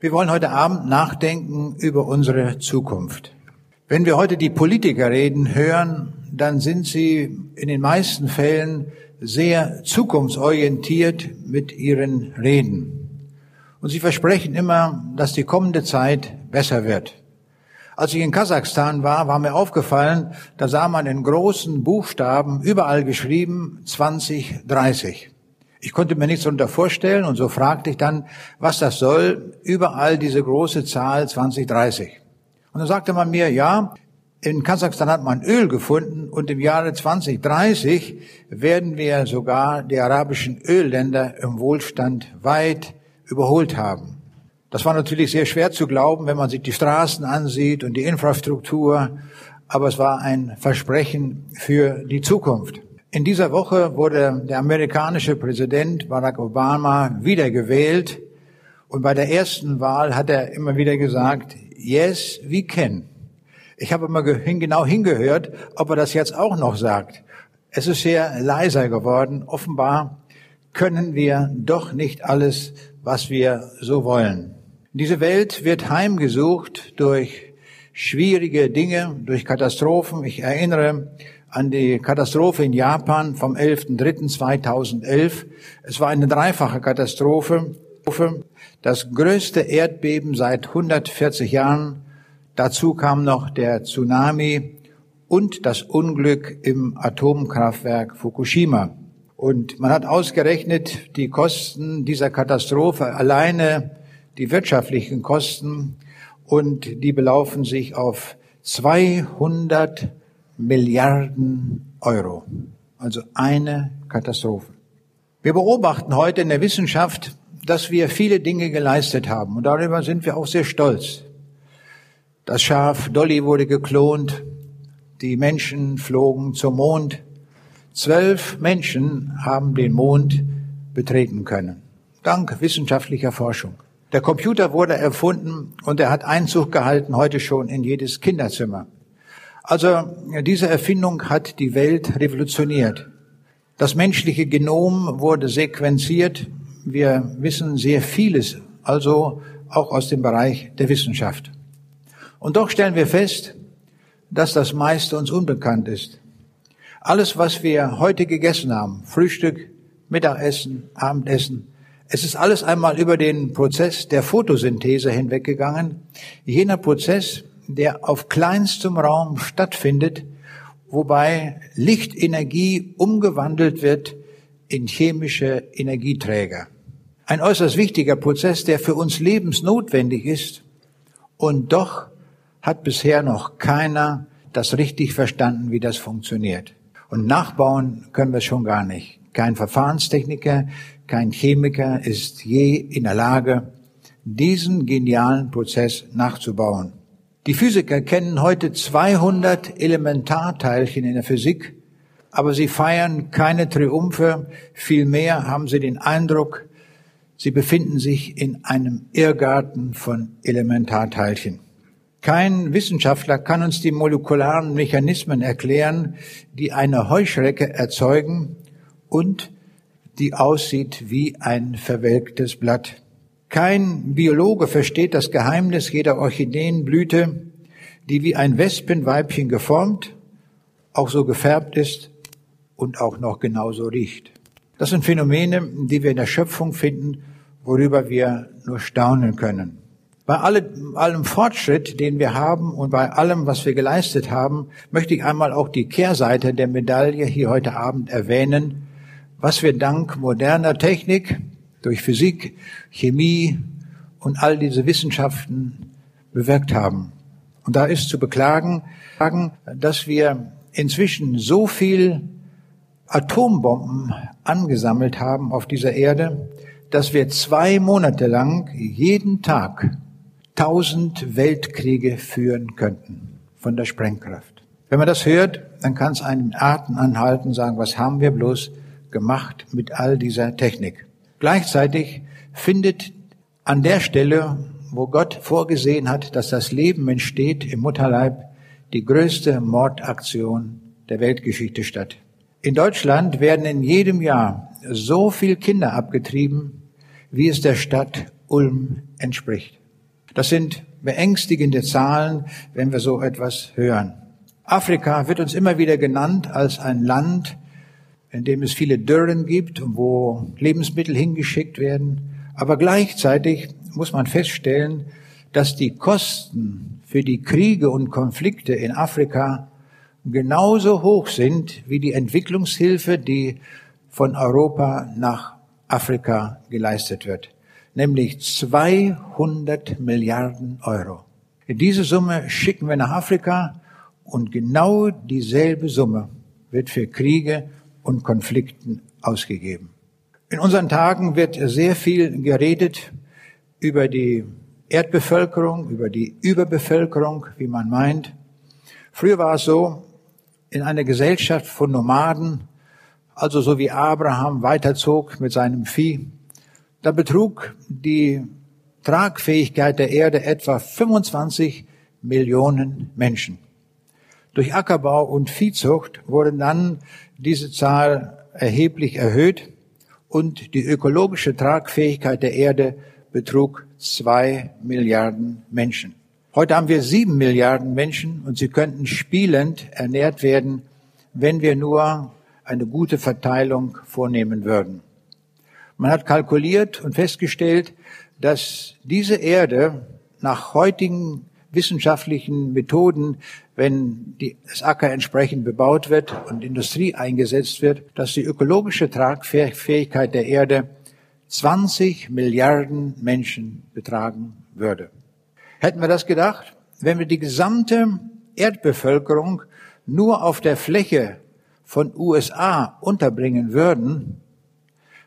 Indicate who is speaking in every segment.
Speaker 1: Wir wollen heute Abend nachdenken über unsere Zukunft. Wenn wir heute die Politiker reden hören, dann sind sie in den meisten Fällen sehr zukunftsorientiert mit ihren Reden. Und sie versprechen immer, dass die kommende Zeit besser wird. Als ich in Kasachstan war, war mir aufgefallen, da sah man in großen Buchstaben überall geschrieben 2030. Ich konnte mir nichts darunter vorstellen und so fragte ich dann, was das soll, überall diese große Zahl 2030. Und dann sagte man mir, ja, in Kasachstan hat man Öl gefunden und im Jahre 2030 werden wir sogar die arabischen Ölländer im Wohlstand weit überholt haben. Das war natürlich sehr schwer zu glauben, wenn man sich die Straßen ansieht und die Infrastruktur, aber es war ein Versprechen für die Zukunft. In dieser Woche wurde der amerikanische Präsident Barack Obama wiedergewählt und bei der ersten Wahl hat er immer wieder gesagt, yes, we can. Ich habe immer genau hingehört, ob er das jetzt auch noch sagt. Es ist sehr leiser geworden. Offenbar können wir doch nicht alles, was wir so wollen. Diese Welt wird heimgesucht durch schwierige Dinge, durch Katastrophen. Ich erinnere an die Katastrophe in Japan vom 11.03.2011. Es war eine dreifache Katastrophe. Das größte Erdbeben seit 140 Jahren. Dazu kam noch der Tsunami und das Unglück im Atomkraftwerk Fukushima. Und man hat ausgerechnet, die Kosten dieser Katastrophe, alleine die wirtschaftlichen Kosten, und die belaufen sich auf 200 Milliarden Euro. Also eine Katastrophe. Wir beobachten heute in der Wissenschaft, dass wir viele Dinge geleistet haben und darüber sind wir auch sehr stolz. Das Schaf Dolly wurde geklont, die Menschen flogen zum Mond. Zwölf Menschen haben den Mond betreten können, dank wissenschaftlicher Forschung. Der Computer wurde erfunden und er hat Einzug gehalten heute schon in jedes Kinderzimmer. Also diese Erfindung hat die Welt revolutioniert. Das menschliche Genom wurde sequenziert. Wir wissen sehr vieles, also auch aus dem Bereich der Wissenschaft. Und doch stellen wir fest, dass das meiste uns unbekannt ist. Alles, was wir heute gegessen haben, Frühstück, Mittagessen, Abendessen, es ist alles einmal über den Prozess der Photosynthese hinweggegangen. Jener Prozess, der auf kleinstem Raum stattfindet, wobei Lichtenergie umgewandelt wird in chemische Energieträger. Ein äußerst wichtiger Prozess, der für uns lebensnotwendig ist. Und doch hat bisher noch keiner das richtig verstanden, wie das funktioniert. Und nachbauen können wir schon gar nicht. Kein Verfahrenstechniker, kein Chemiker ist je in der Lage, diesen genialen Prozess nachzubauen. Die Physiker kennen heute 200 Elementarteilchen in der Physik, aber sie feiern keine Triumphe, vielmehr haben sie den Eindruck, sie befinden sich in einem Irrgarten von Elementarteilchen. Kein Wissenschaftler kann uns die molekularen Mechanismen erklären, die eine Heuschrecke erzeugen und die aussieht wie ein verwelktes Blatt. Kein Biologe versteht das Geheimnis jeder Orchideenblüte, die wie ein Wespenweibchen geformt, auch so gefärbt ist und auch noch genauso riecht. Das sind Phänomene, die wir in der Schöpfung finden, worüber wir nur staunen können. Bei allem, Fortschritt, den wir haben und bei allem, was wir geleistet haben, möchte ich einmal auch die Kehrseite der Medaille hier heute Abend erwähnen, was wir dank moderner Technik, durch Physik, Chemie und all diese Wissenschaften bewirkt haben. Und da ist zu beklagen, dass wir inzwischen so viel Atombomben angesammelt haben auf dieser Erde, dass wir zwei Monate lang jeden Tag tausend Weltkriege führen könnten von der Sprengkraft. Wenn man das hört, dann kann es einen Atem anhalten, sagen, was haben wir bloß gemacht mit all dieser Technik. Gleichzeitig findet an der Stelle, wo Gott vorgesehen hat, dass das Leben entsteht im Mutterleib, die größte Mordaktion der Weltgeschichte statt. In Deutschland werden in jedem Jahr so viel Kinder abgetrieben, wie es der Stadt Ulm entspricht. Das sind beängstigende Zahlen, wenn wir so etwas hören. Afrika wird uns immer wieder genannt als ein Land, in dem es viele Dürren gibt und wo Lebensmittel hingeschickt werden. Aber gleichzeitig muss man feststellen, dass die Kosten für die Kriege und Konflikte in Afrika genauso hoch sind wie die Entwicklungshilfe, die von Europa nach Afrika geleistet wird, nämlich 200 Milliarden Euro. Diese Summe schicken wir nach Afrika und genau dieselbe Summe wird für Kriege und Konflikten ausgegeben. In unseren Tagen wird sehr viel geredet über die Erdbevölkerung, über die Überbevölkerung, wie man meint. Früher war es so, in einer Gesellschaft von Nomaden, also so wie Abraham weiterzog mit seinem Vieh, da betrug die Tragfähigkeit der Erde etwa 25 Millionen Menschen. Durch Ackerbau und Viehzucht wurde dann diese Zahl erheblich erhöht und die ökologische Tragfähigkeit der Erde betrug zwei Milliarden Menschen. Heute haben wir sieben Milliarden Menschen und sie könnten spielend ernährt werden, wenn wir nur eine gute Verteilung vornehmen würden. Man hat kalkuliert und festgestellt, dass diese Erde nach heutigen wissenschaftlichen Methoden, wenn die, das Acker entsprechend bebaut wird und Industrie eingesetzt wird, dass die ökologische Tragfähigkeit der Erde 20 Milliarden Menschen betragen würde. Hätten wir das gedacht? Wenn wir die gesamte Erdbevölkerung nur auf der Fläche von USA unterbringen würden,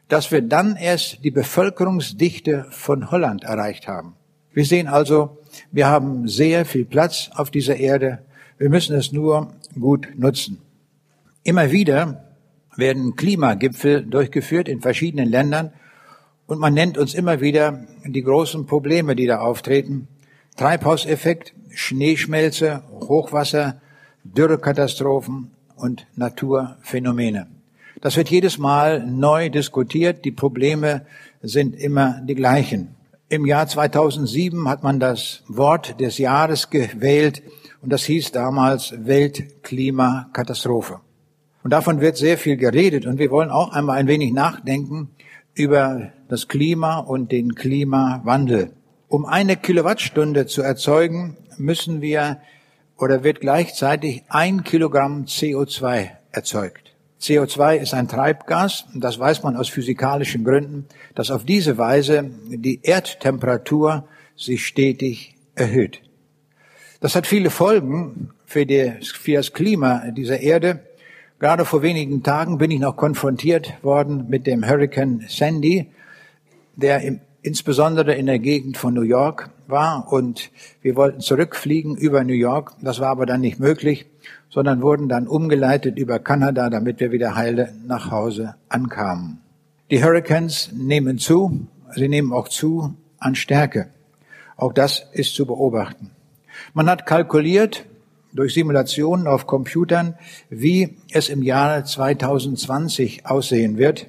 Speaker 1: dass wir dann erst die Bevölkerungsdichte von Holland erreicht haben. Wir sehen also, wir haben sehr viel Platz auf dieser Erde. Wir müssen es nur gut nutzen. Immer wieder werden Klimagipfel durchgeführt in verschiedenen Ländern und man nennt uns immer wieder die großen Probleme, die da auftreten. Treibhauseffekt, Schneeschmelze, Hochwasser, Dürrekatastrophen und Naturphänomene. Das wird jedes Mal neu diskutiert. Die Probleme sind immer die gleichen. Im Jahr 2007 hat man das Wort des Jahres gewählt und das hieß damals Weltklimakatastrophe. Und davon wird sehr viel geredet und wir wollen auch einmal ein wenig nachdenken über das Klima und den Klimawandel. Um eine Kilowattstunde zu erzeugen, müssen wir oder wird gleichzeitig ein Kilogramm CO2 erzeugt. CO2 ist ein Treibgas, und das weiß man aus physikalischen Gründen, dass auf diese Weise die Erdtemperatur sich stetig erhöht. Das hat viele Folgen für, das Klima dieser Erde. Gerade vor wenigen Tagen bin ich noch konfrontiert worden mit dem Hurricane Sandy, der im, insbesondere in der Gegend von New York war und wir wollten zurückfliegen über New York. Das war aber dann nicht möglich sondern wurden dann umgeleitet über Kanada, damit wir wieder heile nach Hause ankamen. Die Hurricanes nehmen zu, sie nehmen auch zu an Stärke. Auch das ist zu beobachten. Man hat kalkuliert durch Simulationen auf Computern, wie es im Jahre 2020 aussehen wird.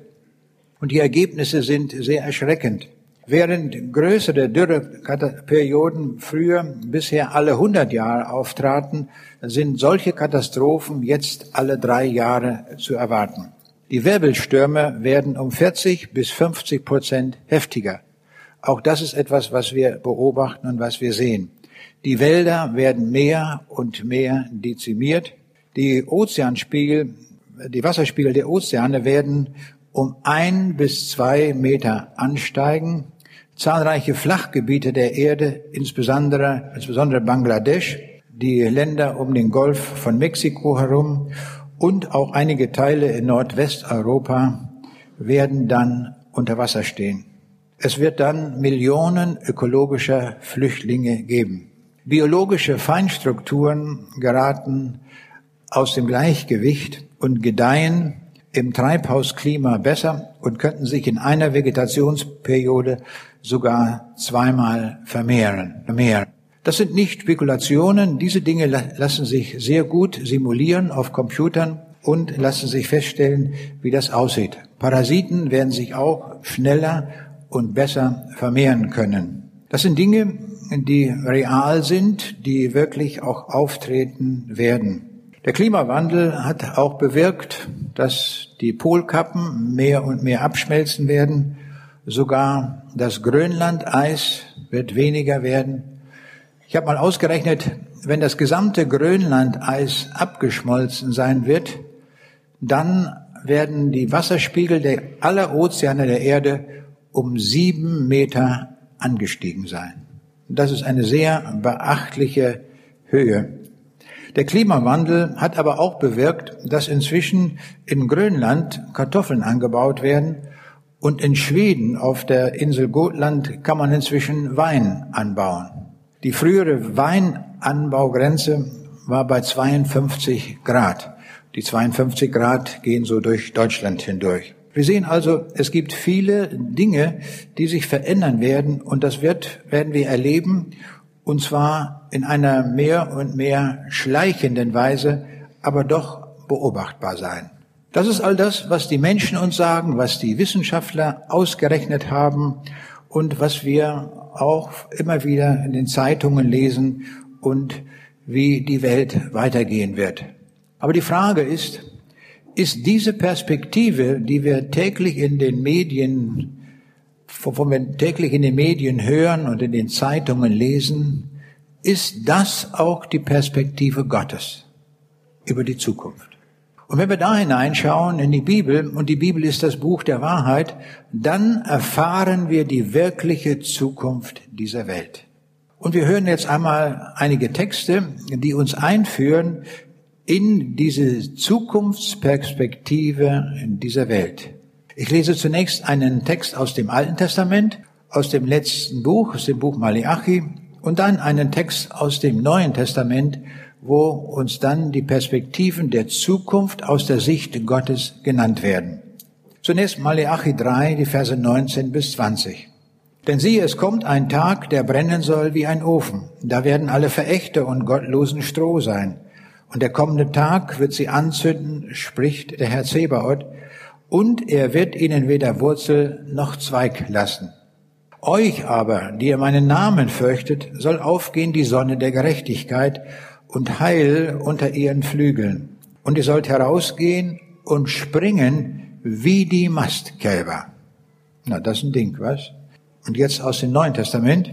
Speaker 1: Und die Ergebnisse sind sehr erschreckend. Während größere Dürreperioden früher bisher alle 100 Jahre auftraten, sind solche Katastrophen jetzt alle drei Jahre zu erwarten. Die Wirbelstürme werden um 40 bis 50 Prozent heftiger. Auch das ist etwas, was wir beobachten und was wir sehen. Die Wälder werden mehr und mehr dezimiert. Die Ozeanspiegel, die Wasserspiegel der Ozeane werden um ein bis zwei Meter ansteigen. Zahlreiche Flachgebiete der Erde, insbesondere, insbesondere Bangladesch, die Länder um den Golf von Mexiko herum und auch einige Teile in Nordwesteuropa werden dann unter Wasser stehen. Es wird dann Millionen ökologischer Flüchtlinge geben. Biologische Feinstrukturen geraten aus dem Gleichgewicht und gedeihen im Treibhausklima besser und könnten sich in einer Vegetationsperiode sogar zweimal vermehren. vermehren. Das sind nicht Spekulationen. Diese Dinge lassen sich sehr gut simulieren auf Computern und lassen sich feststellen, wie das aussieht. Parasiten werden sich auch schneller und besser vermehren können. Das sind Dinge, die real sind, die wirklich auch auftreten werden. Der Klimawandel hat auch bewirkt, dass die Polkappen mehr und mehr abschmelzen werden. Sogar das Grönlandeis wird weniger werden. Ich habe mal ausgerechnet, wenn das gesamte Grönlandeis abgeschmolzen sein wird, dann werden die Wasserspiegel der aller Ozeane der Erde um sieben Meter angestiegen sein. Das ist eine sehr beachtliche Höhe. Der Klimawandel hat aber auch bewirkt, dass inzwischen in Grönland Kartoffeln angebaut werden und in Schweden auf der Insel Gotland kann man inzwischen Wein anbauen. Die frühere Weinanbaugrenze war bei 52 Grad. Die 52 Grad gehen so durch Deutschland hindurch. Wir sehen also, es gibt viele Dinge, die sich verändern werden und das wird, werden wir erleben und zwar in einer mehr und mehr schleichenden Weise, aber doch beobachtbar sein. Das ist all das, was die Menschen uns sagen, was die Wissenschaftler ausgerechnet haben und was wir auch immer wieder in den Zeitungen lesen und wie die Welt weitergehen wird. Aber die Frage ist, ist diese Perspektive, die wir täglich in den Medien wovon wir täglich in den Medien hören und in den Zeitungen lesen, ist das auch die Perspektive Gottes über die Zukunft. Und wenn wir da hineinschauen in die Bibel, und die Bibel ist das Buch der Wahrheit, dann erfahren wir die wirkliche Zukunft dieser Welt. Und wir hören jetzt einmal einige Texte, die uns einführen in diese Zukunftsperspektive in dieser Welt. Ich lese zunächst einen Text aus dem Alten Testament, aus dem letzten Buch, aus dem Buch Malachi, und dann einen Text aus dem Neuen Testament, wo uns dann die Perspektiven der Zukunft aus der Sicht Gottes genannt werden. Zunächst Malachi 3, die Verse 19 bis 20. Denn siehe, es kommt ein Tag, der brennen soll wie ein Ofen. Da werden alle Verächter und gottlosen Stroh sein. Und der kommende Tag wird sie anzünden, spricht der Herr Zebaoth, und er wird ihnen weder Wurzel noch Zweig lassen. Euch aber, die ihr meinen Namen fürchtet, soll aufgehen die Sonne der Gerechtigkeit und Heil unter ihren Flügeln. Und ihr sollt herausgehen und springen wie die Mastkälber. Na, das ist ein Ding, was? Und jetzt aus dem Neuen Testament.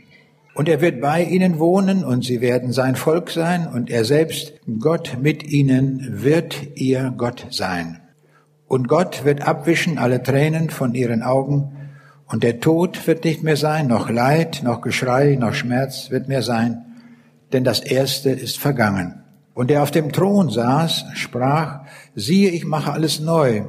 Speaker 1: Und er wird bei ihnen wohnen und sie werden sein Volk sein und er selbst, Gott mit ihnen, wird ihr Gott sein. Und Gott wird abwischen alle Tränen von ihren Augen und der Tod wird nicht mehr sein, noch Leid, noch Geschrei, noch Schmerz wird mehr sein, denn das Erste ist vergangen. Und der auf dem Thron saß, sprach, siehe, ich mache alles neu.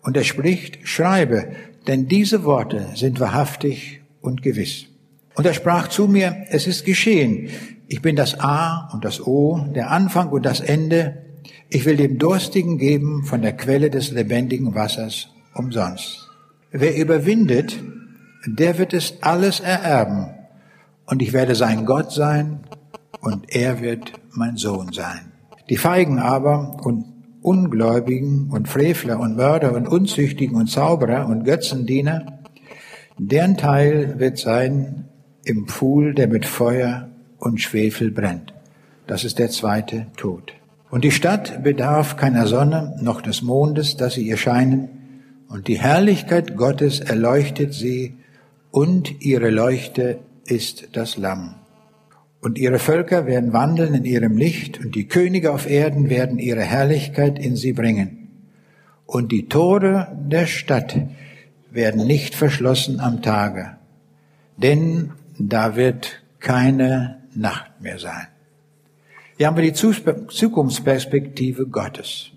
Speaker 1: Und er spricht, schreibe, denn diese Worte sind wahrhaftig und gewiss. Und er sprach zu mir, es ist geschehen. Ich bin das A und das O, der Anfang und das Ende. Ich will dem Durstigen geben von der Quelle des lebendigen Wassers umsonst. Wer überwindet, der wird es alles ererben. Und ich werde sein Gott sein und er wird mein Sohn sein. Die Feigen aber und Ungläubigen und Frevler und Mörder und Unzüchtigen und Zauberer und Götzendiener, deren Teil wird sein im Pfuhl, der mit Feuer und Schwefel brennt. Das ist der zweite Tod. Und die Stadt bedarf keiner Sonne noch des Mondes, dass sie ihr scheinen, und die Herrlichkeit Gottes erleuchtet sie, und ihre Leuchte ist das Lamm. Und ihre Völker werden wandeln in ihrem Licht, und die Könige auf Erden werden ihre Herrlichkeit in sie bringen. Und die Tore der Stadt werden nicht verschlossen am Tage, denn da wird keine Nacht mehr sein. Hier haben wir die Zukunftsperspektive Gottes.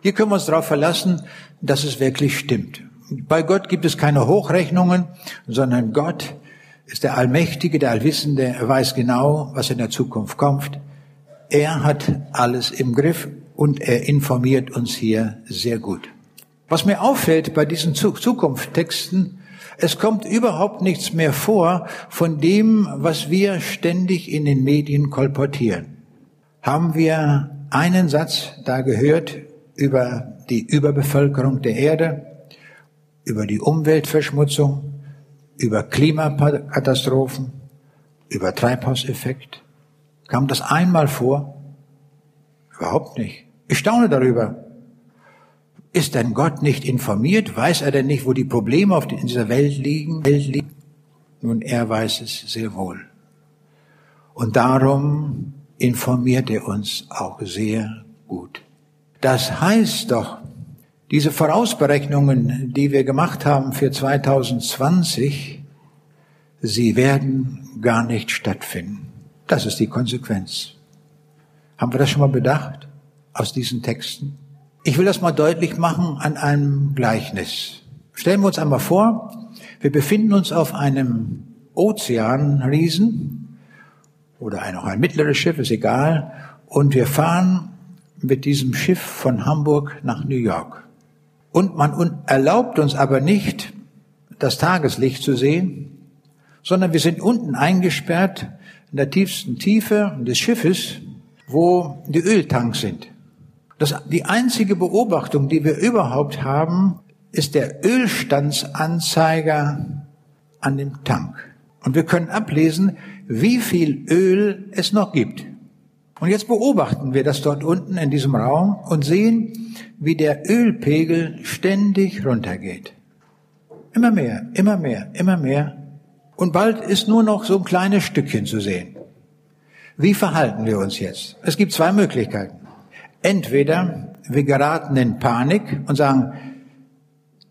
Speaker 1: Hier können wir uns darauf verlassen, dass es wirklich stimmt. Bei Gott gibt es keine Hochrechnungen, sondern Gott ist der Allmächtige, der Allwissende. Er weiß genau, was in der Zukunft kommt. er hat alles im Griff und er informiert uns hier sehr gut. Was mir auffällt bei diesen Zukunftstexten, es kommt überhaupt nichts mehr vor von dem, was wir ständig in den Medien kolportieren. Haben wir einen Satz da gehört über die Überbevölkerung der Erde, über die Umweltverschmutzung, über Klimakatastrophen, über Treibhauseffekt? Kam das einmal vor? Überhaupt nicht. Ich staune darüber. Ist denn Gott nicht informiert? Weiß er denn nicht, wo die Probleme in dieser Welt liegen? Welt liegen? Nun, er weiß es sehr wohl. Und darum informiert er uns auch sehr gut. Das heißt doch, diese Vorausberechnungen, die wir gemacht haben für 2020, sie werden gar nicht stattfinden. Das ist die Konsequenz. Haben wir das schon mal bedacht aus diesen Texten? Ich will das mal deutlich machen an einem Gleichnis. Stellen wir uns einmal vor, wir befinden uns auf einem Ozeanriesen oder ein, auch ein mittleres Schiff, ist egal, und wir fahren mit diesem Schiff von Hamburg nach New York. Und man erlaubt uns aber nicht, das Tageslicht zu sehen, sondern wir sind unten eingesperrt in der tiefsten Tiefe des Schiffes, wo die Öltanks sind. Das, die einzige Beobachtung, die wir überhaupt haben, ist der Ölstandsanzeiger an dem Tank. Und wir können ablesen, wie viel Öl es noch gibt. Und jetzt beobachten wir das dort unten in diesem Raum und sehen, wie der Ölpegel ständig runtergeht. Immer mehr, immer mehr, immer mehr. Und bald ist nur noch so ein kleines Stückchen zu sehen. Wie verhalten wir uns jetzt? Es gibt zwei Möglichkeiten. Entweder wir geraten in Panik und sagen,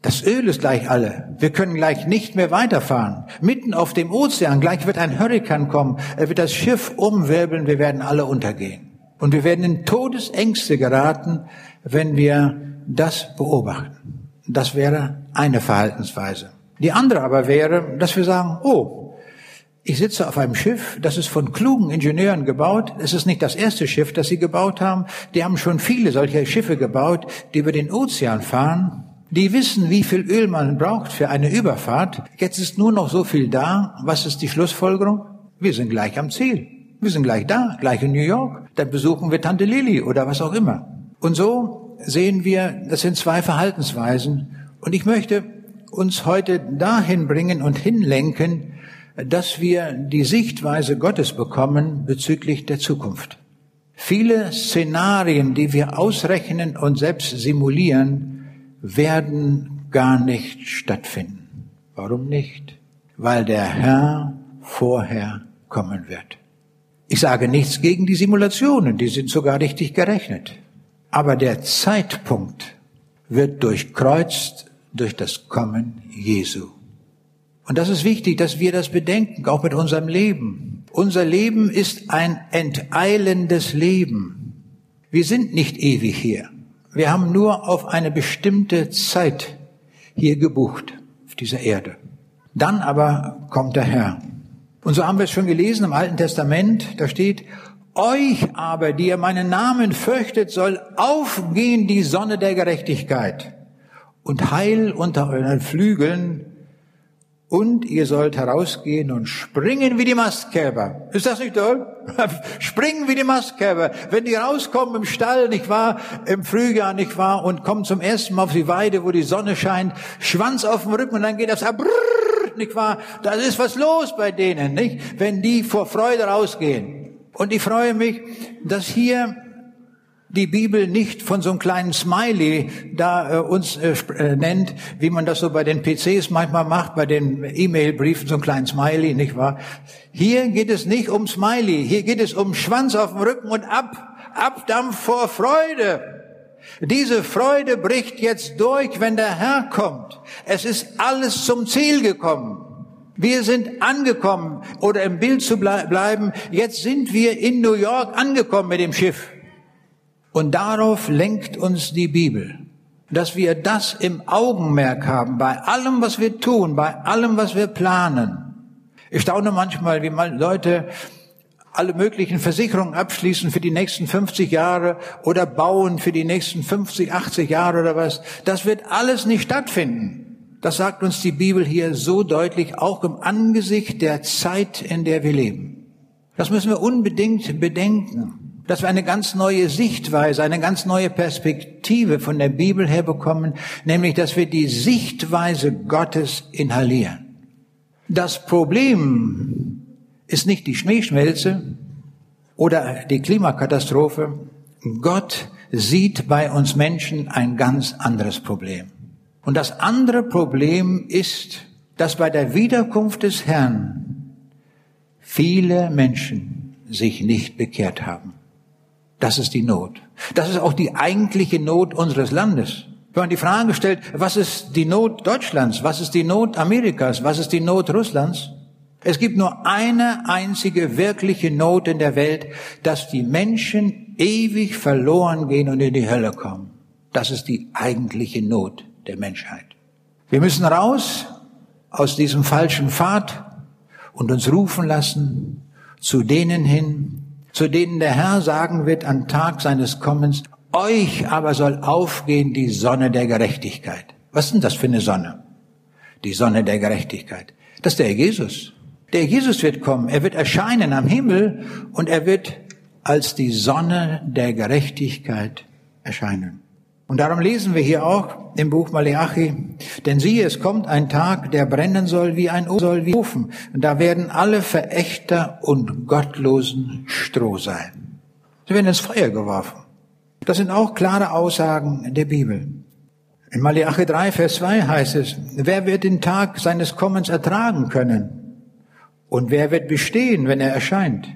Speaker 1: das Öl ist gleich alle. Wir können gleich nicht mehr weiterfahren. Mitten auf dem Ozean, gleich wird ein Hurrikan kommen. Er wird das Schiff umwirbeln, wir werden alle untergehen. Und wir werden in Todesängste geraten, wenn wir das beobachten. Das wäre eine Verhaltensweise. Die andere aber wäre, dass wir sagen, oh, ich sitze auf einem Schiff, das ist von klugen Ingenieuren gebaut. Es ist nicht das erste Schiff, das sie gebaut haben. Die haben schon viele solcher Schiffe gebaut, die über den Ozean fahren. Die wissen, wie viel Öl man braucht für eine Überfahrt. Jetzt ist nur noch so viel da. Was ist die Schlussfolgerung? Wir sind gleich am Ziel. Wir sind gleich da, gleich in New York. Dann besuchen wir Tante Lily oder was auch immer. Und so sehen wir, das sind zwei Verhaltensweisen. Und ich möchte uns heute dahin bringen und hinlenken, dass wir die Sichtweise Gottes bekommen bezüglich der Zukunft. Viele Szenarien, die wir ausrechnen und selbst simulieren, werden gar nicht stattfinden. Warum nicht? Weil der Herr vorher kommen wird. Ich sage nichts gegen die Simulationen, die sind sogar richtig gerechnet. Aber der Zeitpunkt wird durchkreuzt durch das Kommen Jesu. Und das ist wichtig, dass wir das bedenken, auch mit unserem Leben. Unser Leben ist ein enteilendes Leben. Wir sind nicht ewig hier. Wir haben nur auf eine bestimmte Zeit hier gebucht, auf dieser Erde. Dann aber kommt der Herr. Und so haben wir es schon gelesen im Alten Testament, da steht, euch aber, die ihr meinen Namen fürchtet, soll aufgehen die Sonne der Gerechtigkeit und Heil unter euren Flügeln und ihr sollt herausgehen und springen wie die Mastkälber. Ist das nicht toll? springen wie die Mastkälber. Wenn die rauskommen im Stall, nicht wahr? Im Frühjahr, nicht wahr? Und kommen zum ersten Mal auf die Weide, wo die Sonne scheint, Schwanz auf dem Rücken und dann geht das brrr, nicht wahr? Da ist was los bei denen, nicht? Wenn die vor Freude rausgehen. Und ich freue mich, dass hier die Bibel nicht von so einem kleinen Smiley da äh, uns äh, äh nennt, wie man das so bei den PCs manchmal macht, bei den E-Mail-Briefen, so einen kleinen Smiley, nicht wahr? Hier geht es nicht um Smiley, hier geht es um Schwanz auf dem Rücken und ab, Abdampf vor Freude. Diese Freude bricht jetzt durch, wenn der Herr kommt. Es ist alles zum Ziel gekommen. Wir sind angekommen, oder im Bild zu bleiben, jetzt sind wir in New York angekommen mit dem Schiff. Und darauf lenkt uns die Bibel, dass wir das im Augenmerk haben, bei allem, was wir tun, bei allem, was wir planen. Ich staune manchmal, wie mal Leute alle möglichen Versicherungen abschließen für die nächsten 50 Jahre oder bauen für die nächsten 50, 80 Jahre oder was. Das wird alles nicht stattfinden. Das sagt uns die Bibel hier so deutlich, auch im Angesicht der Zeit, in der wir leben. Das müssen wir unbedingt bedenken, dass wir eine ganz neue Sichtweise, eine ganz neue Perspektive von der Bibel her bekommen, nämlich dass wir die Sichtweise Gottes inhalieren. Das Problem ist nicht die Schneeschmelze oder die Klimakatastrophe. Gott sieht bei uns Menschen ein ganz anderes Problem. Und das andere Problem ist, dass bei der Wiederkunft des Herrn viele Menschen sich nicht bekehrt haben. Das ist die Not. Das ist auch die eigentliche Not unseres Landes. Wenn man die Frage stellt, was ist die Not Deutschlands, was ist die Not Amerikas, was ist die Not Russlands, es gibt nur eine einzige wirkliche Not in der Welt, dass die Menschen ewig verloren gehen und in die Hölle kommen. Das ist die eigentliche Not der Menschheit. Wir müssen raus aus diesem falschen Pfad und uns rufen lassen zu denen hin, zu denen der Herr sagen wird am Tag seines Kommens, euch aber soll aufgehen die Sonne der Gerechtigkeit. Was ist denn das für eine Sonne? Die Sonne der Gerechtigkeit. Das ist der Jesus. Der Jesus wird kommen, er wird erscheinen am Himmel und er wird als die Sonne der Gerechtigkeit erscheinen. Und darum lesen wir hier auch im Buch Maleachi, denn siehe, es kommt ein Tag, der brennen soll wie ein Ofen. Und da werden alle Verächter und Gottlosen Stroh sein. Sie werden ins Feuer geworfen. Das sind auch klare Aussagen der Bibel. In Maleachi 3, Vers 2 heißt es, wer wird den Tag seines Kommens ertragen können? Und wer wird bestehen, wenn er erscheint?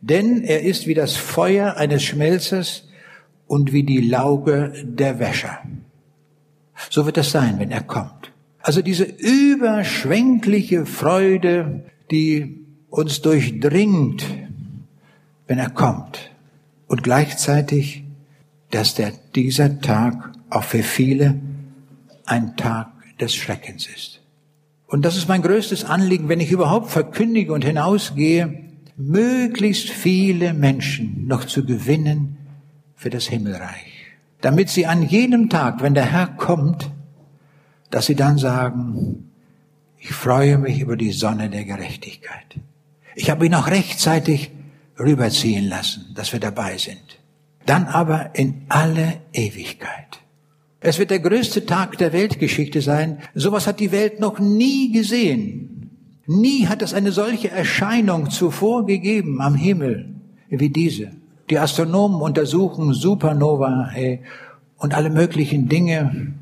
Speaker 1: Denn er ist wie das Feuer eines Schmelzers und wie die Lauge der Wäscher. So wird es sein, wenn er kommt. Also diese überschwängliche Freude, die uns durchdringt, wenn er kommt. Und gleichzeitig, dass der, dieser Tag auch für viele ein Tag des Schreckens ist. Und das ist mein größtes Anliegen, wenn ich überhaupt verkündige und hinausgehe, möglichst viele Menschen noch zu gewinnen für das Himmelreich. Damit sie an jedem Tag, wenn der Herr kommt, dass sie dann sagen, ich freue mich über die Sonne der Gerechtigkeit. Ich habe ihn auch rechtzeitig rüberziehen lassen, dass wir dabei sind. Dann aber in alle Ewigkeit. Es wird der größte Tag der Weltgeschichte sein. Sowas hat die Welt noch nie gesehen. Nie hat es eine solche Erscheinung zuvor gegeben am Himmel wie diese. Die Astronomen untersuchen Supernova hey, und alle möglichen Dinge.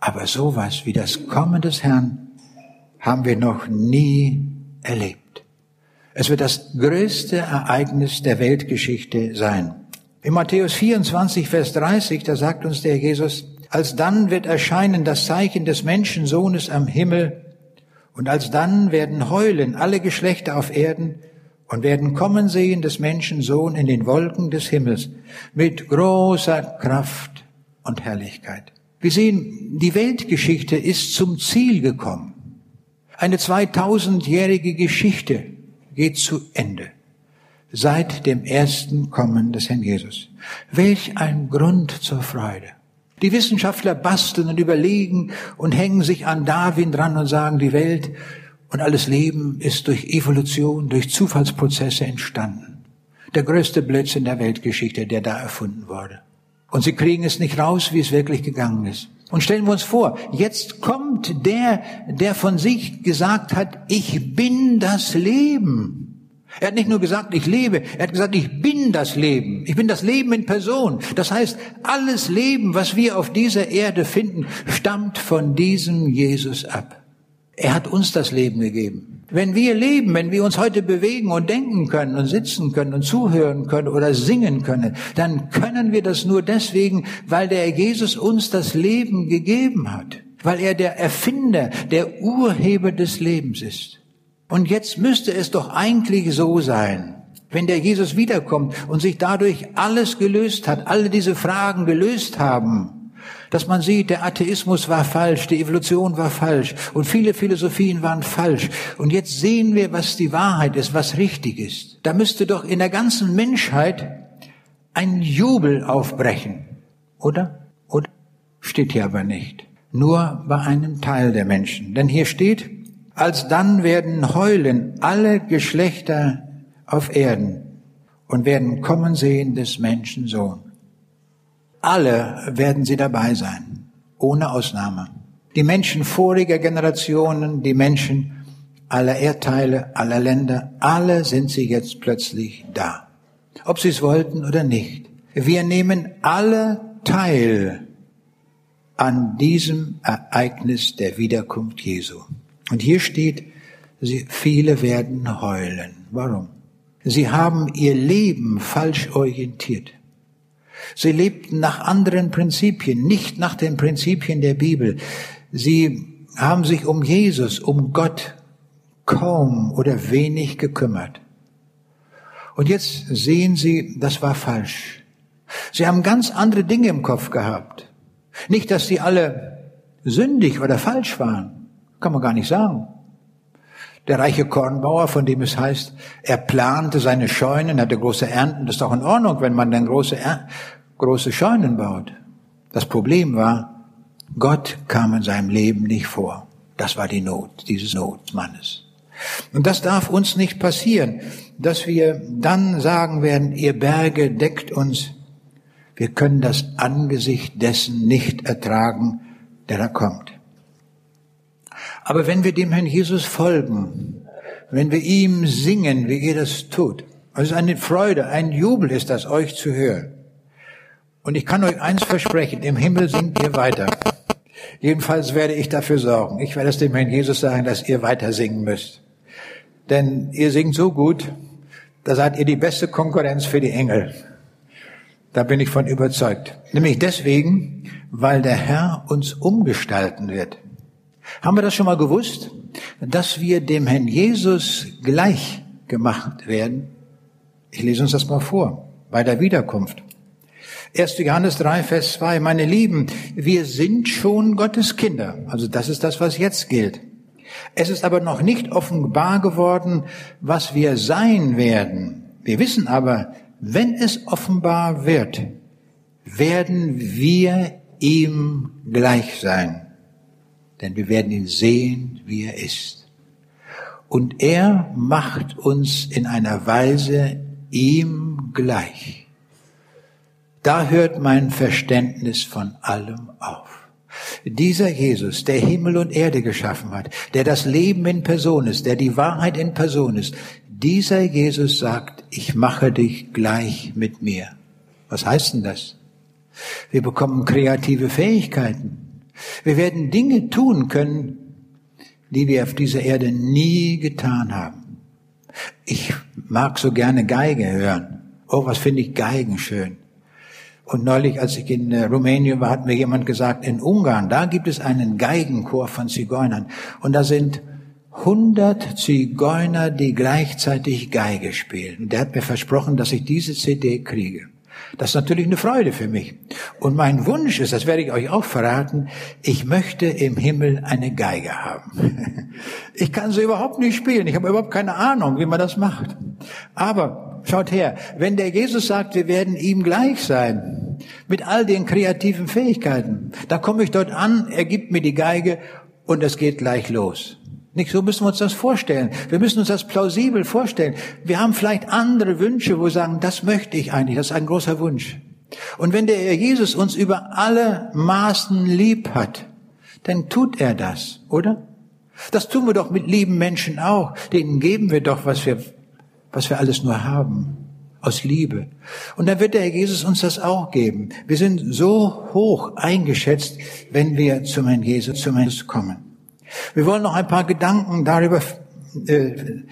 Speaker 1: Aber sowas wie das Kommen des Herrn haben wir noch nie erlebt. Es wird das größte Ereignis der Weltgeschichte sein. In Matthäus 24, Vers 30, da sagt uns der Jesus, Alsdann wird erscheinen das Zeichen des Menschensohnes am Himmel, und alsdann werden heulen alle Geschlechter auf Erden und werden kommen sehen des Menschensohn in den Wolken des Himmels mit großer Kraft und Herrlichkeit. Wir sehen, die Weltgeschichte ist zum Ziel gekommen. Eine 2000-jährige Geschichte geht zu Ende seit dem ersten Kommen des Herrn Jesus. Welch ein Grund zur Freude. Die Wissenschaftler basteln und überlegen und hängen sich an Darwin dran und sagen, die Welt und alles Leben ist durch Evolution, durch Zufallsprozesse entstanden. Der größte Blödsinn der Weltgeschichte, der da erfunden wurde. Und sie kriegen es nicht raus, wie es wirklich gegangen ist. Und stellen wir uns vor, jetzt kommt der, der von sich gesagt hat, ich bin das Leben. Er hat nicht nur gesagt, ich lebe, er hat gesagt, ich bin das Leben. Ich bin das Leben in Person. Das heißt, alles Leben, was wir auf dieser Erde finden, stammt von diesem Jesus ab. Er hat uns das Leben gegeben. Wenn wir leben, wenn wir uns heute bewegen und denken können und sitzen können und zuhören können oder singen können, dann können wir das nur deswegen, weil der Jesus uns das Leben gegeben hat. Weil er der Erfinder, der Urheber des Lebens ist. Und jetzt müsste es doch eigentlich so sein, wenn der Jesus wiederkommt und sich dadurch alles gelöst hat, alle diese Fragen gelöst haben, Dass man sieht, der Atheismus war falsch, die Evolution war falsch und viele Philosophien waren falsch. Und jetzt sehen wir, was die Wahrheit ist, was richtig ist. Da müsste doch in der ganzen Menschheit ein Jubel aufbrechen. Oder? Oder? Steht hier aber nicht. Nur bei einem Teil der Menschen. Denn hier steht, alsdann werden heulen alle Geschlechter auf Erden und werden kommen sehen des Menschen Sohn. Alle werden sie dabei sein, ohne Ausnahme. Die Menschen voriger Generationen, die Menschen aller Erdteile, aller Länder, alle sind sie jetzt plötzlich da. Ob sie es wollten oder nicht. Wir nehmen alle teil an diesem Ereignis der Wiederkunft Jesu. Und hier steht, viele werden heulen. Warum? Sie haben ihr Leben falsch orientiert. Sie lebten nach anderen Prinzipien, nicht nach den Prinzipien der Bibel. Sie haben sich um Jesus, um Gott kaum oder wenig gekümmert. Und jetzt sehen Sie, das war falsch. Sie haben ganz andere Dinge im Kopf gehabt. Nicht, dass sie alle sündig oder falsch waren. Kann man gar nicht sagen. Der reiche Kornbauer, von dem es heißt, er plante seine Scheunen, hatte große Ernten. Das ist doch in Ordnung, wenn man dann große, große Scheunen baut. Das Problem war, Gott kam in seinem Leben nicht vor. Das war die Not dieses Notmannes. Und das darf uns nicht passieren, dass wir dann sagen werden, ihr Berge deckt uns wir können das Angesicht dessen nicht ertragen, der da kommt. Aber wenn wir dem Herrn Jesus folgen, wenn wir ihm singen, wie ihr das tut, also eine Freude, ein Jubel ist das, euch zu hören. Und ich kann euch eins versprechen, im Himmel singt ihr weiter. Jedenfalls werde ich dafür sorgen. Ich werde es dem Herrn Jesus sagen, dass ihr weiter singen müsst. Denn ihr singt so gut, da seid ihr die beste Konkurrenz für die Engel. Da bin ich von überzeugt. Nämlich deswegen, weil der Herr uns umgestalten wird. Haben wir das schon mal gewusst? Dass wir dem Herrn Jesus gleich gemacht werden? Ich lese uns das mal vor, bei der Wiederkunft. 1. Johannes 3, Vers 2, meine Lieben, wir sind schon Gottes Kinder. Also das ist das, was jetzt gilt. Es ist aber noch nicht offenbar geworden, was wir sein werden. Wir wissen aber, wenn es offenbar wird, werden wir ihm gleich sein. Denn wir werden ihn sehen, wie er ist. Und er macht uns in einer Weise ihm gleich. Da hört mein Verständnis von allem auf. Dieser Jesus, der Himmel und Erde geschaffen hat, der das Leben in Person ist, der die Wahrheit in Person ist, dieser Jesus sagt, ich mache dich gleich mit mir. Was heißt denn das? Wir bekommen kreative Fähigkeiten. Wir werden Dinge tun können, die wir auf dieser Erde nie getan haben. Ich mag so gerne Geige hören. Oh, was finde ich Geigen schön. Und neulich, als ich in äh, Rumänien war, hat mir jemand gesagt, in Ungarn, da gibt es einen Geigenchor von Zigeunern. Und da sind 100 Zigeuner, die gleichzeitig Geige spielen. Und der hat mir versprochen, dass ich diese CD kriege. Das ist natürlich eine Freude für mich. Und mein Wunsch ist, das werde ich euch auch verraten, ich möchte im Himmel eine Geige haben. Ich kann sie überhaupt nicht spielen. Ich habe überhaupt keine Ahnung, wie man das macht. Aber schaut her, wenn der Jesus sagt, wir werden ihm gleich sein, mit all den kreativen Fähigkeiten, da komme ich dort an, er gibt mir die Geige und es geht gleich los. Nicht so müssen wir uns das vorstellen. Wir müssen uns das plausibel vorstellen. Wir haben vielleicht andere Wünsche, wo wir sagen, das möchte ich eigentlich, das ist ein großer Wunsch. Und wenn der Jesus uns über alle Maßen lieb hat, dann tut er das, oder? Das tun wir doch mit lieben Menschen auch. Denen geben wir doch, was wir, was wir alles nur haben. Aus Liebe. Und dann wird der Herr Jesus uns das auch geben. Wir sind so hoch eingeschätzt, wenn wir zum Herrn Jesus, zum Herrn Jesus kommen. Wir wollen noch ein paar Gedanken darüber, äh,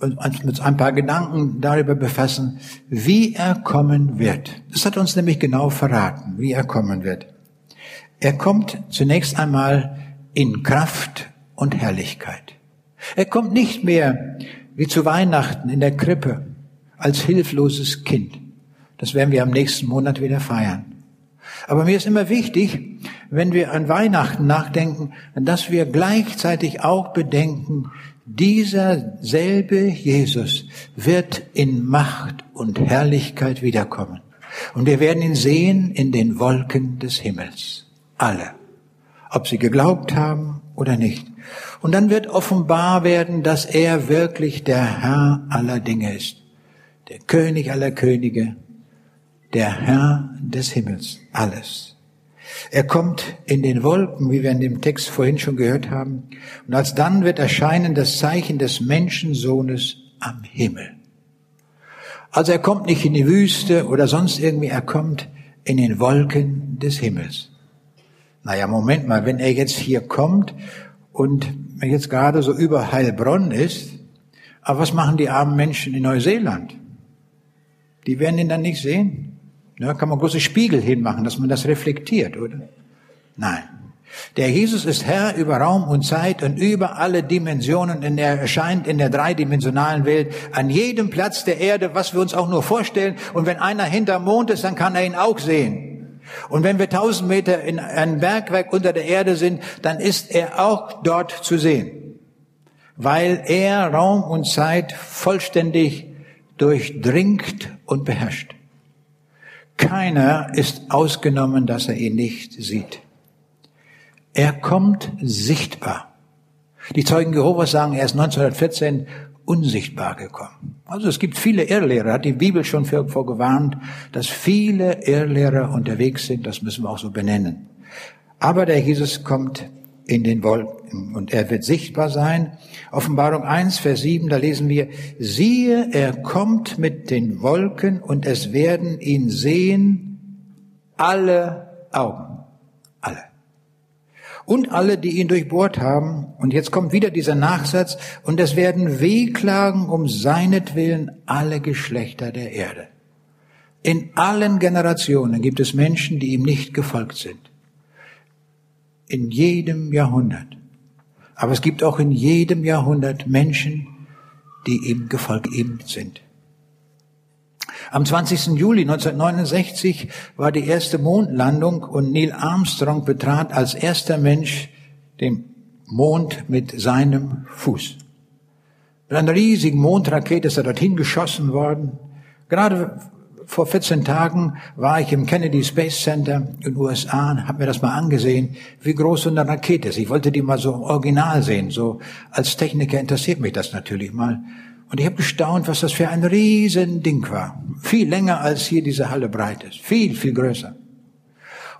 Speaker 1: uns mit ein paar Gedanken darüber befassen, wie er kommen wird. Das hat uns nämlich genau verraten, wie er kommen wird. Er kommt zunächst einmal in Kraft und Herrlichkeit. Er kommt nicht mehr wie zu Weihnachten in der Krippe als hilfloses Kind. Das werden wir am nächsten Monat wieder feiern. Aber mir ist immer wichtig, wenn wir an Weihnachten nachdenken, dass wir gleichzeitig auch bedenken, dieser selbe Jesus wird in Macht und Herrlichkeit wiederkommen. Und wir werden ihn sehen in den Wolken des Himmels. Alle. Ob sie geglaubt haben oder nicht. Und dann wird offenbar werden, dass er wirklich der Herr aller Dinge ist. Der König aller Könige. Der Herr des Himmels. Alles. Er kommt in den Wolken, wie wir in dem Text vorhin schon gehört haben. Und alsdann wird erscheinen das Zeichen des Menschensohnes am Himmel. Also er kommt nicht in die Wüste oder sonst irgendwie, er kommt in den Wolken des Himmels. Naja, Moment mal, wenn er jetzt hier kommt und jetzt gerade so über Heilbronn ist, aber was machen die armen Menschen in Neuseeland? Die werden ihn dann nicht sehen. Ja, kann man große Spiegel hinmachen, dass man das reflektiert, oder? Nein. Der Jesus ist Herr über Raum und Zeit und über alle Dimensionen und er erscheint in der dreidimensionalen Welt an jedem Platz der Erde, was wir uns auch nur vorstellen. Und wenn einer hinterm Mond ist, dann kann er ihn auch sehen. Und wenn wir tausend Meter in einem Bergwerk unter der Erde sind, dann ist er auch dort zu sehen. Weil er Raum und Zeit vollständig durchdringt und beherrscht. Keiner ist ausgenommen, dass er ihn nicht sieht. Er kommt sichtbar. Die Zeugen Jehovas sagen, er ist 1914 unsichtbar gekommen. Also es gibt viele Irrlehrer, hat die Bibel schon vorgewarnt, dass viele Irrlehrer unterwegs sind, das müssen wir auch so benennen. Aber der Jesus kommt in den Wolken und er wird sichtbar sein. Offenbarung 1, Vers 7, da lesen wir, siehe, er kommt mit den Wolken und es werden ihn sehen alle Augen. Alle. Und alle, die ihn durchbohrt haben. Und jetzt kommt wieder dieser Nachsatz, und es werden wehklagen um seinetwillen alle Geschlechter der Erde. In allen Generationen gibt es Menschen, die ihm nicht gefolgt sind in jedem Jahrhundert. Aber es gibt auch in jedem Jahrhundert Menschen, die ihm gefolgt sind. Am 20. Juli 1969 war die erste Mondlandung und Neil Armstrong betrat als erster Mensch den Mond mit seinem Fuß. Mit einer riesigen Mondrakete ist er dorthin geschossen worden. Gerade vor 14 Tagen war ich im Kennedy Space Center in den USA und habe mir das mal angesehen, wie groß so eine Rakete ist. Ich wollte die mal so Original sehen. So als Techniker interessiert mich das natürlich mal. Und ich habe gestaunt, was das für ein riesen Ding war. Viel länger als hier diese Halle breit ist. Viel, viel größer.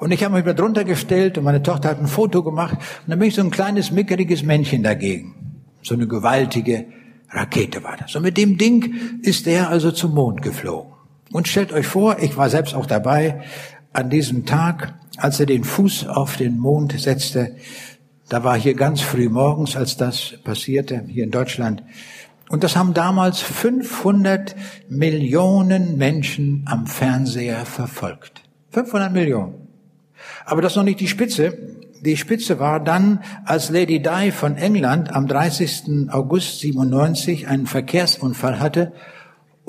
Speaker 1: Und ich habe mich da drunter gestellt und meine Tochter hat ein Foto gemacht und dann bin ich so ein kleines, mickeriges Männchen dagegen. So eine gewaltige Rakete war das. Und mit dem Ding ist er also zum Mond geflogen. Und stellt euch vor, ich war selbst auch dabei, an diesem Tag, als er den Fuß auf den Mond setzte, da war hier ganz früh morgens, als das passierte, hier in Deutschland. Und das haben damals 500 Millionen Menschen am Fernseher verfolgt. 500 Millionen. Aber das ist noch nicht die Spitze. Die Spitze war dann, als Lady Di von England am 30. August 97 einen Verkehrsunfall hatte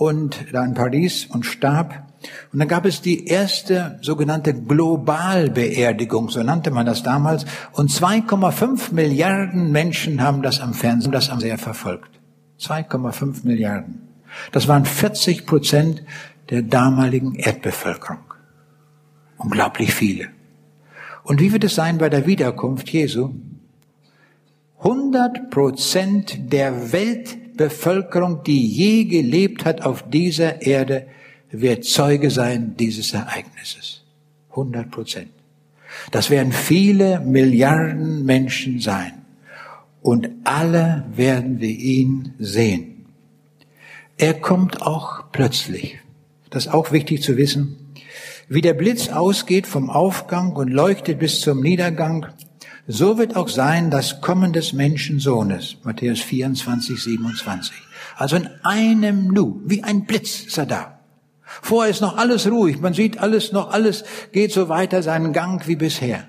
Speaker 1: und da in Paris und starb. Und dann gab es die erste sogenannte Globalbeerdigung, so nannte man das damals. Und 2,5 Milliarden Menschen haben das am Fernsehen, das am sehr verfolgt. 2,5 Milliarden. Das waren 40 Prozent der damaligen Erdbevölkerung. Unglaublich viele. Und wie wird es sein bei der Wiederkunft Jesu? 100 Prozent der Welt Bevölkerung, die je gelebt hat auf dieser Erde, wird Zeuge sein dieses Ereignisses. 100 Prozent. Das werden viele Milliarden Menschen sein. Und alle werden wir ihn sehen. Er kommt auch plötzlich. Das ist auch wichtig zu wissen. Wie der Blitz ausgeht vom Aufgang und leuchtet bis zum Niedergang, so wird auch sein das Kommen des Menschensohnes. Matthäus 24, 27. Also in einem Nu, wie ein Blitz ist er da. Vorher ist noch alles ruhig. Man sieht alles noch, alles geht so weiter seinen Gang wie bisher.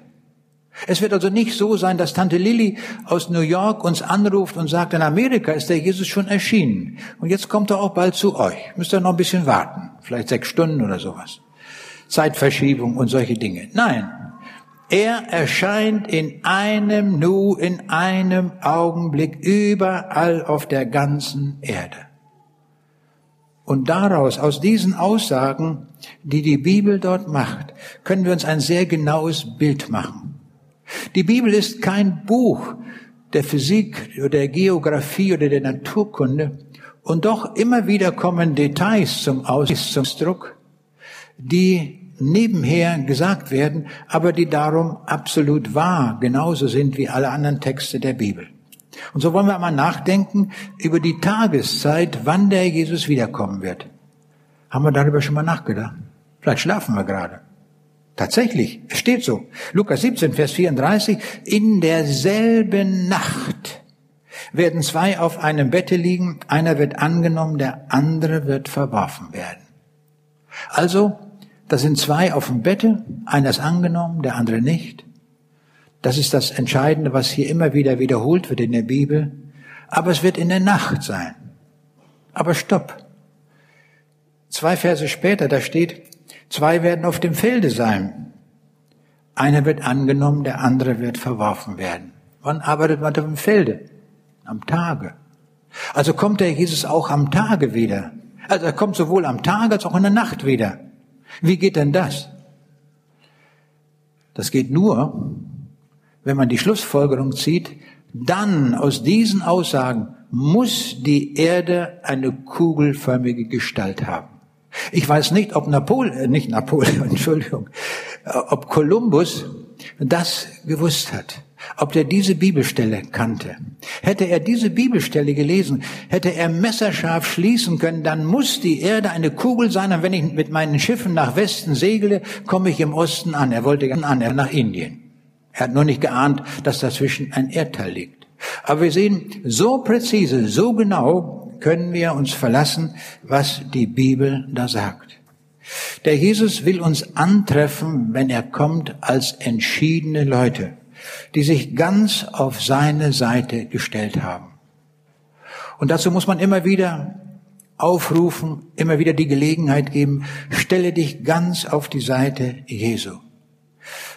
Speaker 1: Es wird also nicht so sein, dass Tante Lilly aus New York uns anruft und sagt, in Amerika ist der Jesus schon erschienen. Und jetzt kommt er auch bald zu euch. Müsst ihr noch ein bisschen warten. Vielleicht sechs Stunden oder sowas. Zeitverschiebung und solche Dinge. Nein, er erscheint in einem Nu, in einem Augenblick überall auf der ganzen Erde. Und daraus, aus diesen Aussagen, die die Bibel dort macht, können wir uns ein sehr genaues Bild machen. Die Bibel ist kein Buch der Physik oder der Geografie oder der Naturkunde. Und doch immer wieder kommen Details zum Ausdruck, die nebenher gesagt werden, aber die darum absolut wahr genauso sind wie alle anderen Texte der Bibel. Und so wollen wir einmal nachdenken über die Tageszeit, wann der Jesus wiederkommen wird. Haben wir darüber schon mal nachgedacht? Vielleicht schlafen wir gerade. Tatsächlich, es steht so. Lukas 17, Vers 34, in derselben Nacht werden zwei auf einem Bette liegen, einer wird angenommen, der andere wird verworfen werden. Also, da sind zwei auf dem Bette, einer ist angenommen, der andere nicht. Das ist das Entscheidende, was hier immer wieder wiederholt wird in der Bibel. Aber es wird in der Nacht sein. Aber stopp. Zwei Verse später, da steht, zwei werden auf dem Felde sein. Einer wird angenommen, der andere wird verworfen werden. Wann arbeitet man auf dem Felde? Am Tage. Also kommt der Jesus auch am Tage wieder. Also er kommt sowohl am Tage als auch in der Nacht wieder. Wie geht denn das? Das geht nur, wenn man die Schlussfolgerung zieht, dann aus diesen Aussagen muss die Erde eine kugelförmige Gestalt haben. Ich weiß nicht, ob Napoleon, äh, nicht Napoleon, Entschuldigung, äh, ob Kolumbus das gewusst hat ob er diese Bibelstelle kannte. Hätte er diese Bibelstelle gelesen, hätte er messerscharf schließen können, dann muss die Erde eine Kugel sein, und wenn ich mit meinen Schiffen nach Westen segle, komme ich im Osten an. Er wollte an, er nach Indien. Er hat nur nicht geahnt, dass dazwischen ein Erdteil liegt. Aber wir sehen, so präzise, so genau können wir uns verlassen, was die Bibel da sagt. Der Jesus will uns antreffen, wenn er kommt, als entschiedene Leute die sich ganz auf seine Seite gestellt haben. Und dazu muss man immer wieder aufrufen, immer wieder die Gelegenheit geben, stelle dich ganz auf die Seite Jesu.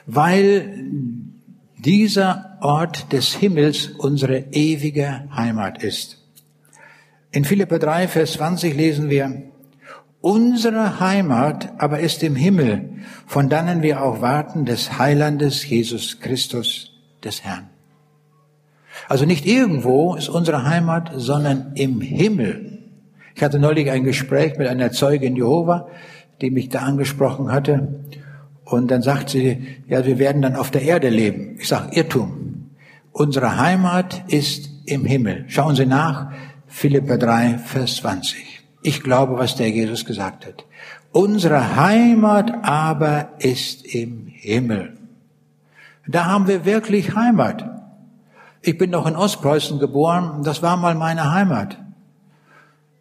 Speaker 1: Weil dieser Ort des Himmels unsere ewige Heimat ist. In Philipper 3, Vers 20 lesen wir, Unsere Heimat aber ist im Himmel, von dannen wir auch warten des Heilandes Jesus Christus, des Herrn. Also nicht irgendwo ist unsere Heimat, sondern im Himmel. Ich hatte neulich ein Gespräch mit einer Zeugin Jehova, die mich da angesprochen hatte. Und dann sagt sie, ja, wir werden dann auf der Erde leben. Ich sage, Irrtum. Unsere Heimat ist im Himmel. Schauen Sie nach, Philipper 3, Vers 20. Ich glaube, was der Jesus gesagt hat. Unsere Heimat aber ist im Himmel. Da haben wir wirklich Heimat. Ich bin noch in Ostpreußen geboren, das war mal meine Heimat.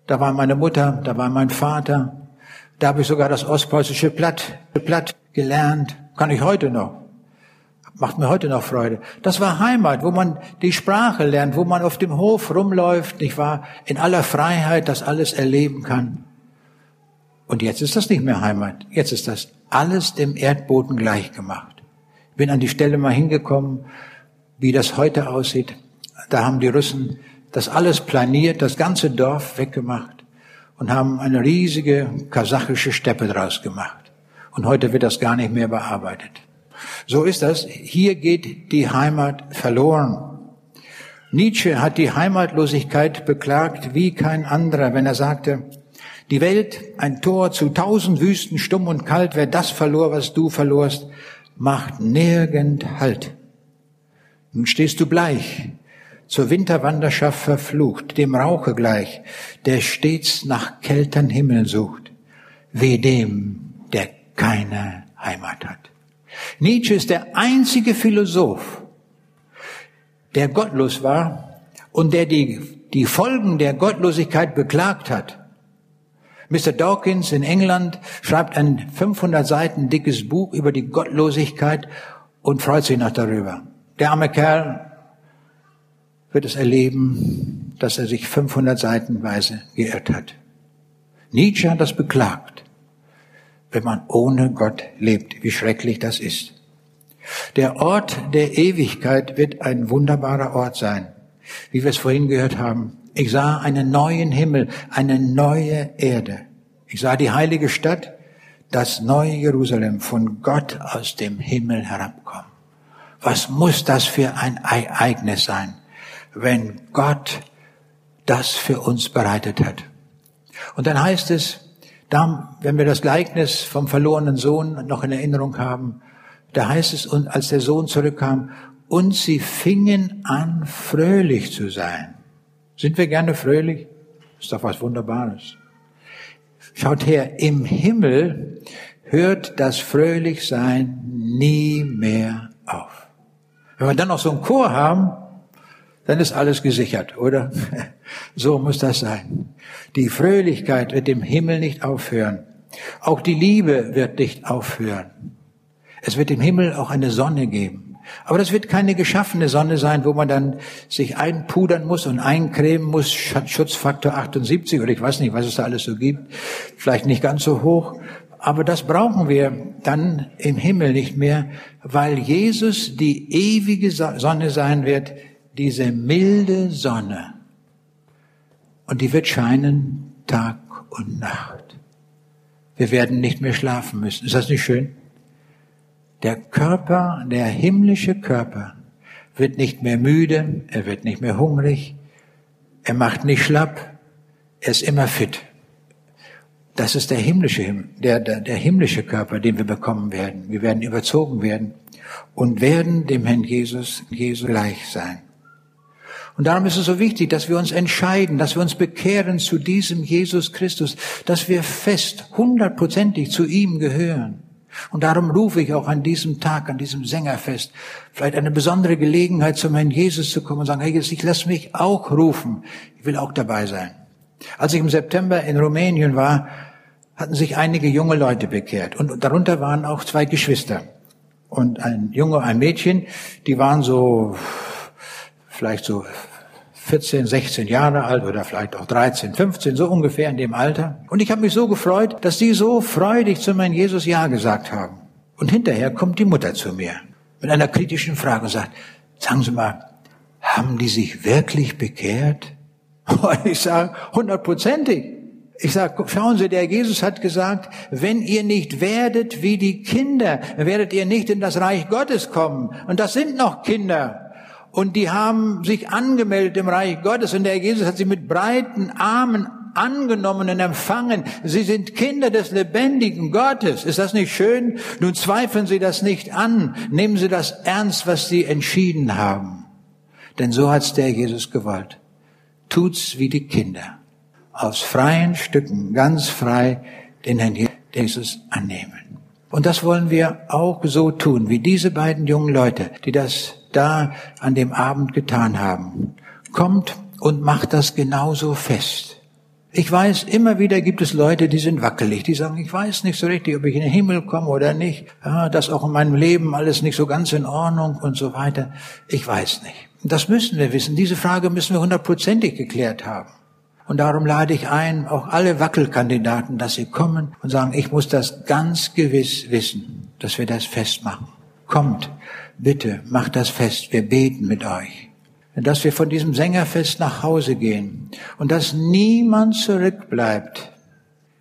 Speaker 1: Da war meine Mutter, da war mein Vater, da habe ich sogar das ostpreußische Platt, Platt gelernt, kann ich heute noch macht mir heute noch Freude. Das war Heimat, wo man die Sprache lernt, wo man auf dem Hof rumläuft, nicht wahr, in aller Freiheit das alles erleben kann. Und jetzt ist das nicht mehr Heimat. Jetzt ist das alles dem Erdboden gleich gemacht. Ich bin an die Stelle mal hingekommen, wie das heute aussieht. Da haben die Russen das alles planiert, das ganze Dorf weggemacht und haben eine riesige kasachische Steppe draus gemacht. Und heute wird das gar nicht mehr bearbeitet. So ist das. Hier geht die Heimat verloren. Nietzsche hat die Heimatlosigkeit beklagt wie kein anderer, wenn er sagte, die Welt, ein Tor zu tausend Wüsten, stumm und kalt, wer das verlor, was du verlorst, macht nirgend Halt. Nun stehst du bleich, zur Winterwanderschaft verflucht, dem Rauche gleich, der stets nach kältern Himmeln sucht, weh dem, der keine Heimat hat. Nietzsche ist der einzige Philosoph, der gottlos war und der die, die Folgen der Gottlosigkeit beklagt hat. Mr. Dawkins in England schreibt ein 500 Seiten dickes Buch über die Gottlosigkeit und freut sich noch darüber. Der arme Kerl wird es erleben, dass er sich 500 Seitenweise geirrt hat. Nietzsche hat das beklagt. Wenn man ohne Gott lebt. Wie schrecklich das ist. Der Ort der Ewigkeit wird ein wunderbarer Ort sein. Wie wir es vorhin gehört haben. Ich sah einen neuen Himmel, eine neue Erde. Ich sah die heilige Stadt, das neue Jerusalem von Gott aus dem Himmel herabkommen. Was muss das für ein Ereignis sein, wenn Gott das für uns bereitet hat? Und dann heißt es, da, wenn wir das Gleichnis vom verlorenen Sohn noch in Erinnerung haben, da heißt es, und als der Sohn zurückkam, und sie fingen an, fröhlich zu sein. Sind wir gerne fröhlich? Ist doch was Wunderbares. Schaut her, im Himmel hört das Fröhlichsein nie mehr auf. Wenn wir dann noch so einen Chor haben, dann ist alles gesichert, oder? So muss das sein. Die Fröhlichkeit wird im Himmel nicht aufhören. Auch die Liebe wird nicht aufhören. Es wird im Himmel auch eine Sonne geben. Aber das wird keine geschaffene Sonne sein, wo man dann sich einpudern muss und eincremen muss, Schutzfaktor 78 oder ich weiß nicht, was es da alles so gibt. Vielleicht nicht ganz so hoch. Aber das brauchen wir dann im Himmel nicht mehr, weil Jesus die ewige Sonne sein wird, diese milde Sonne. Und die wird scheinen Tag und Nacht. Wir werden nicht mehr schlafen müssen. Ist das nicht schön? Der Körper, der himmlische Körper, wird nicht mehr müde, er wird nicht mehr hungrig, er macht nicht schlapp, er ist immer fit. Das ist der himmlische, der, der, der himmlische Körper, den wir bekommen werden. Wir werden überzogen werden und werden dem Herrn Jesus, Jesus gleich sein. Und darum ist es so wichtig, dass wir uns entscheiden, dass wir uns bekehren zu diesem Jesus Christus, dass wir fest, hundertprozentig zu ihm gehören. Und darum rufe ich auch an diesem Tag, an diesem Sängerfest, vielleicht eine besondere Gelegenheit, zum Herrn Jesus zu kommen und sagen, hey, Jesus, ich lass mich auch rufen. Ich will auch dabei sein. Als ich im September in Rumänien war, hatten sich einige junge Leute bekehrt. Und darunter waren auch zwei Geschwister. Und ein Junge, ein Mädchen, die waren so, vielleicht so 14, 16 Jahre alt oder vielleicht auch 13, 15, so ungefähr in dem Alter. Und ich habe mich so gefreut, dass die so freudig zu meinem Jesus Ja gesagt haben. Und hinterher kommt die Mutter zu mir mit einer kritischen Frage und sagt, sagen Sie mal, haben die sich wirklich bekehrt? Und ich sage, hundertprozentig. Ich sage, schauen Sie, der Jesus hat gesagt, wenn ihr nicht werdet wie die Kinder, werdet ihr nicht in das Reich Gottes kommen. Und das sind noch Kinder und die haben sich angemeldet im Reich Gottes und der Jesus hat sie mit breiten Armen angenommen und empfangen. Sie sind Kinder des lebendigen Gottes. Ist das nicht schön? Nun zweifeln Sie das nicht an. Nehmen Sie das ernst, was Sie entschieden haben. Denn so hat's der Jesus gewollt. Tut's wie die Kinder. Aus freien Stücken, ganz frei, den Herrn Jesus annehmen. Und das wollen wir auch so tun, wie diese beiden jungen Leute, die das da an dem Abend getan haben. Kommt und macht das genauso fest. Ich weiß, immer wieder gibt es Leute, die sind wackelig, die sagen, ich weiß nicht so richtig, ob ich in den Himmel komme oder nicht, ja, das auch in meinem Leben alles nicht so ganz in Ordnung und so weiter. Ich weiß nicht. Das müssen wir wissen. Diese Frage müssen wir hundertprozentig geklärt haben. Und darum lade ich ein, auch alle Wackelkandidaten, dass sie kommen und sagen, ich muss das ganz gewiss wissen, dass wir das festmachen. Kommt, bitte macht das fest, wir beten mit euch. Dass wir von diesem Sängerfest nach Hause gehen und dass niemand zurückbleibt,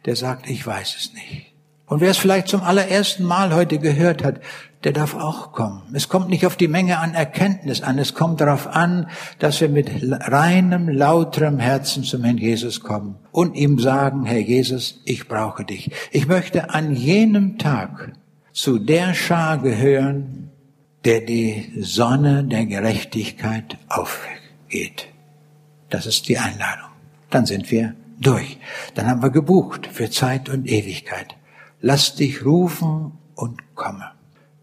Speaker 1: der sagt, ich weiß es nicht. Und wer es vielleicht zum allerersten Mal heute gehört hat, der darf auch kommen. Es kommt nicht auf die Menge an Erkenntnis an, es kommt darauf an, dass wir mit reinem, lauterem Herzen zum Herrn Jesus kommen und ihm sagen, Herr Jesus, ich brauche dich. Ich möchte an jenem Tag zu der Schar gehören, der die Sonne der Gerechtigkeit aufgeht. Das ist die Einladung. Dann sind wir durch. Dann haben wir gebucht für Zeit und Ewigkeit. Lass dich rufen und komme.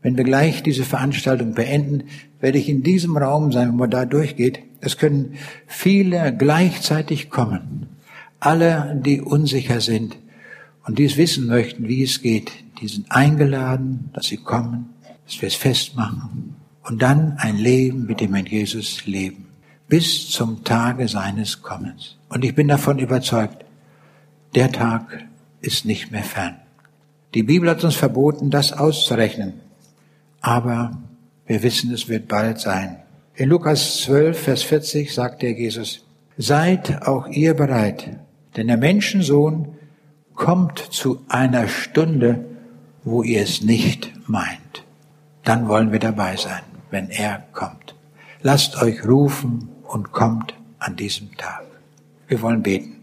Speaker 1: Wenn wir gleich diese Veranstaltung beenden, werde ich in diesem Raum sein, wo man da durchgeht. Es können viele gleichzeitig kommen. Alle, die unsicher sind und dies wissen möchten, wie es geht, die sind eingeladen, dass sie kommen dass wir es festmachen und dann ein Leben mit dem Herrn Jesus leben, bis zum Tage seines Kommens. Und ich bin davon überzeugt, der Tag ist nicht mehr fern. Die Bibel hat uns verboten, das auszurechnen. Aber wir wissen, es wird bald sein. In Lukas 12, Vers 40 sagt der Jesus, seid auch ihr bereit, denn der Menschensohn kommt zu einer Stunde, wo ihr es nicht meint. Dann wollen wir dabei sein, wenn er kommt. Lasst euch rufen und kommt an diesem Tag. Wir wollen beten.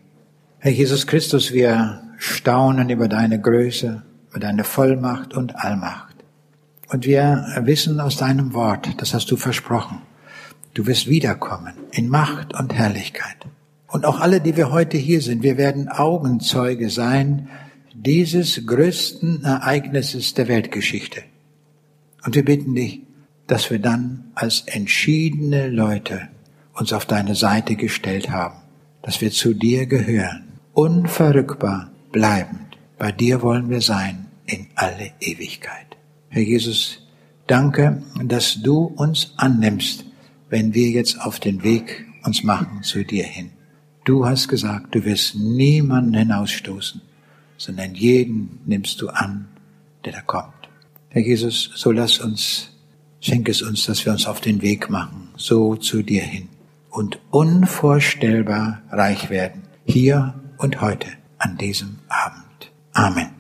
Speaker 1: Herr Jesus Christus, wir staunen über deine Größe, über deine Vollmacht und Allmacht. Und wir wissen aus deinem Wort, das hast du versprochen, du wirst wiederkommen in Macht und Herrlichkeit. Und auch alle, die wir heute hier sind, wir werden Augenzeuge sein dieses größten Ereignisses der Weltgeschichte. Und wir bitten dich, dass wir dann als entschiedene Leute uns auf deine Seite gestellt haben, dass wir zu dir gehören, unverrückbar bleibend. Bei dir wollen wir sein in alle Ewigkeit. Herr Jesus, danke, dass du uns annimmst, wenn wir jetzt auf den Weg uns machen zu dir hin. Du hast gesagt, du wirst niemanden hinausstoßen, sondern jeden nimmst du an, der da kommt. Herr Jesus, so lass uns, schenk es uns, dass wir uns auf den Weg machen, so zu dir hin und unvorstellbar reich werden, hier und heute, an diesem Abend. Amen.